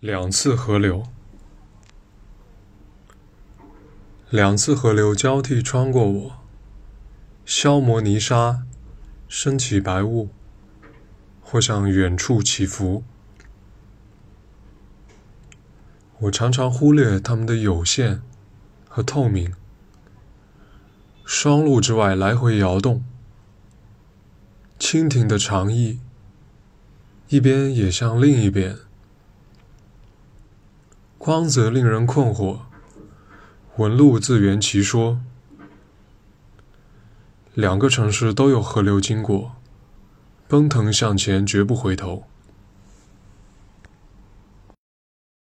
两次河流，两次河流交替穿过我，消磨泥沙，升起白雾，或向远处起伏。我常常忽略它们的有限和透明，双路之外来回摇动，蜻蜓的长翼，一边也向另一边。光泽令人困惑，纹路自圆其说。两个城市都有河流经过，奔腾向前，绝不回头。